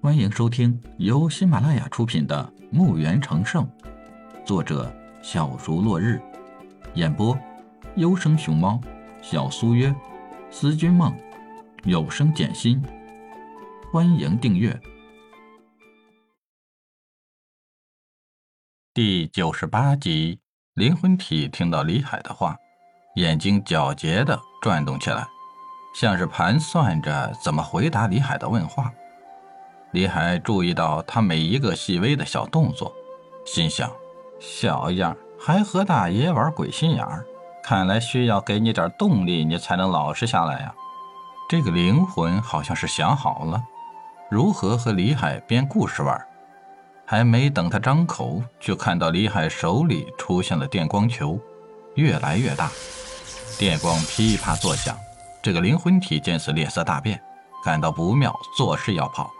欢迎收听由喜马拉雅出品的《墓园成圣》，作者小竹落日，演播优生熊猫、小苏约、思君梦、有声简心。欢迎订阅。第九十八集，灵魂体听到李海的话，眼睛皎洁的转动起来，像是盘算着怎么回答李海的问话。李海注意到他每一个细微的小动作，心想：小样还和大爷玩鬼心眼儿，看来需要给你点动力，你才能老实下来呀。这个灵魂好像是想好了如何和李海编故事玩，还没等他张口，就看到李海手里出现了电光球，越来越大，电光噼啪作响。这个灵魂体见此脸色大变，感到不妙，作势要跑。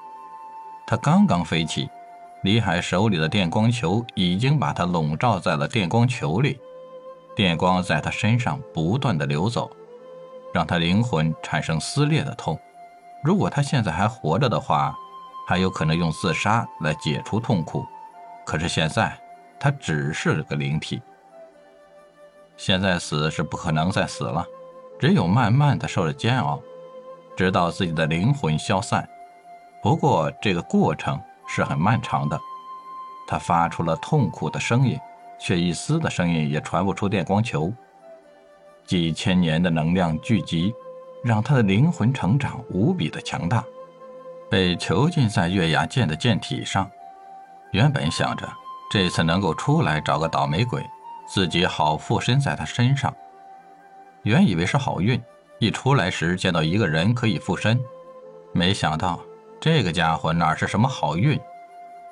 他刚刚飞起，李海手里的电光球已经把他笼罩在了电光球里，电光在他身上不断的流走，让他灵魂产生撕裂的痛。如果他现在还活着的话，还有可能用自杀来解除痛苦。可是现在，他只是个灵体，现在死是不可能再死了，只有慢慢的受着煎熬，直到自己的灵魂消散。不过，这个过程是很漫长的。他发出了痛苦的声音，却一丝的声音也传不出电光球。几千年的能量聚集，让他的灵魂成长无比的强大，被囚禁在月牙剑的剑体上。原本想着这次能够出来找个倒霉鬼，自己好附身在他身上。原以为是好运，一出来时见到一个人可以附身，没想到。这个家伙哪是什么好运，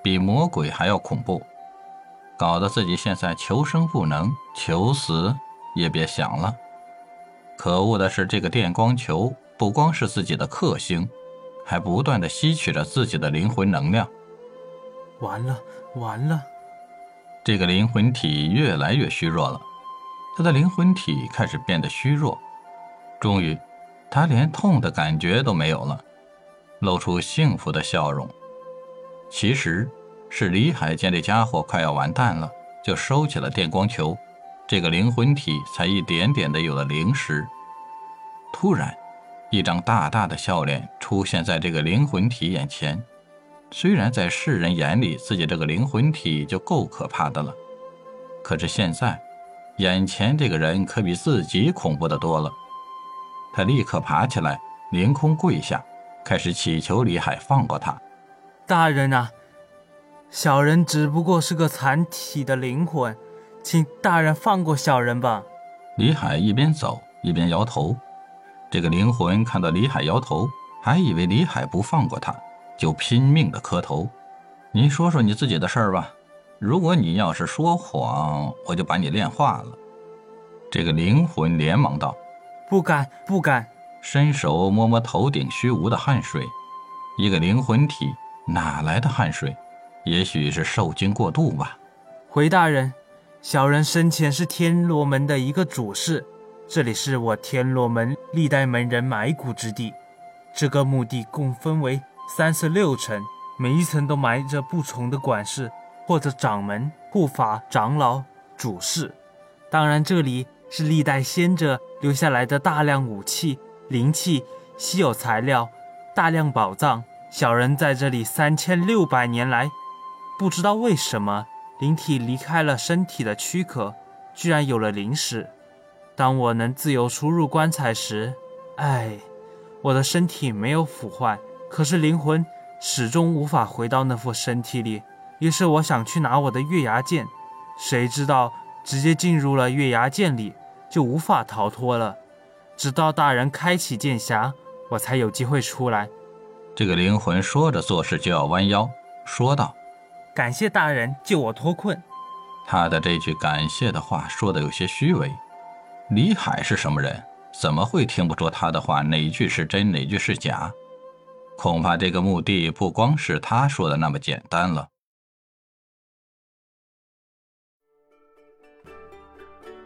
比魔鬼还要恐怖，搞得自己现在求生不能，求死也别想了。可恶的是，这个电光球不光是自己的克星，还不断的吸取着自己的灵魂能量。完了，完了！这个灵魂体越来越虚弱了，他的灵魂体开始变得虚弱，终于，他连痛的感觉都没有了。露出幸福的笑容，其实是李海见这家伙快要完蛋了，就收起了电光球，这个灵魂体才一点点的有了灵识。突然，一张大大的笑脸出现在这个灵魂体眼前。虽然在世人眼里，自己这个灵魂体就够可怕的了，可是现在，眼前这个人可比自己恐怖的多了。他立刻爬起来，凌空跪下。开始祈求李海放过他，大人啊，小人只不过是个残体的灵魂，请大人放过小人吧。李海一边走一边摇头，这个灵魂看到李海摇头，还以为李海不放过他，就拼命的磕头。你说说你自己的事儿吧，如果你要是说谎，我就把你炼化了。这个灵魂连忙道：“不敢，不敢。”伸手摸摸头顶虚无的汗水，一个灵魂体哪来的汗水？也许是受惊过度吧。回大人，小人生前是天罗门的一个主事，这里是我天罗门历代门人埋骨之地。这个墓地共分为三十六层，每一层都埋着不同的管事或者掌门、护法、长老、主事。当然，这里是历代先者留下来的大量武器。灵气、稀有材料、大量宝藏，小人在这里三千六百年来，不知道为什么灵体离开了身体的躯壳，居然有了灵识。当我能自由出入棺材时，唉，我的身体没有腐坏，可是灵魂始终无法回到那副身体里。于是我想去拿我的月牙剑，谁知道直接进入了月牙剑里，就无法逃脱了。直到大人开启剑匣，我才有机会出来。这个灵魂说着，做事就要弯腰，说道：“感谢大人救我脱困。”他的这句感谢的话说的有些虚伪。李海是什么人？怎么会听不出他的话哪句是真，哪句是假？恐怕这个墓地不光是他说的那么简单了。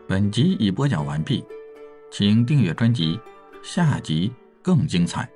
本集已播讲完毕。请订阅专辑，下集更精彩。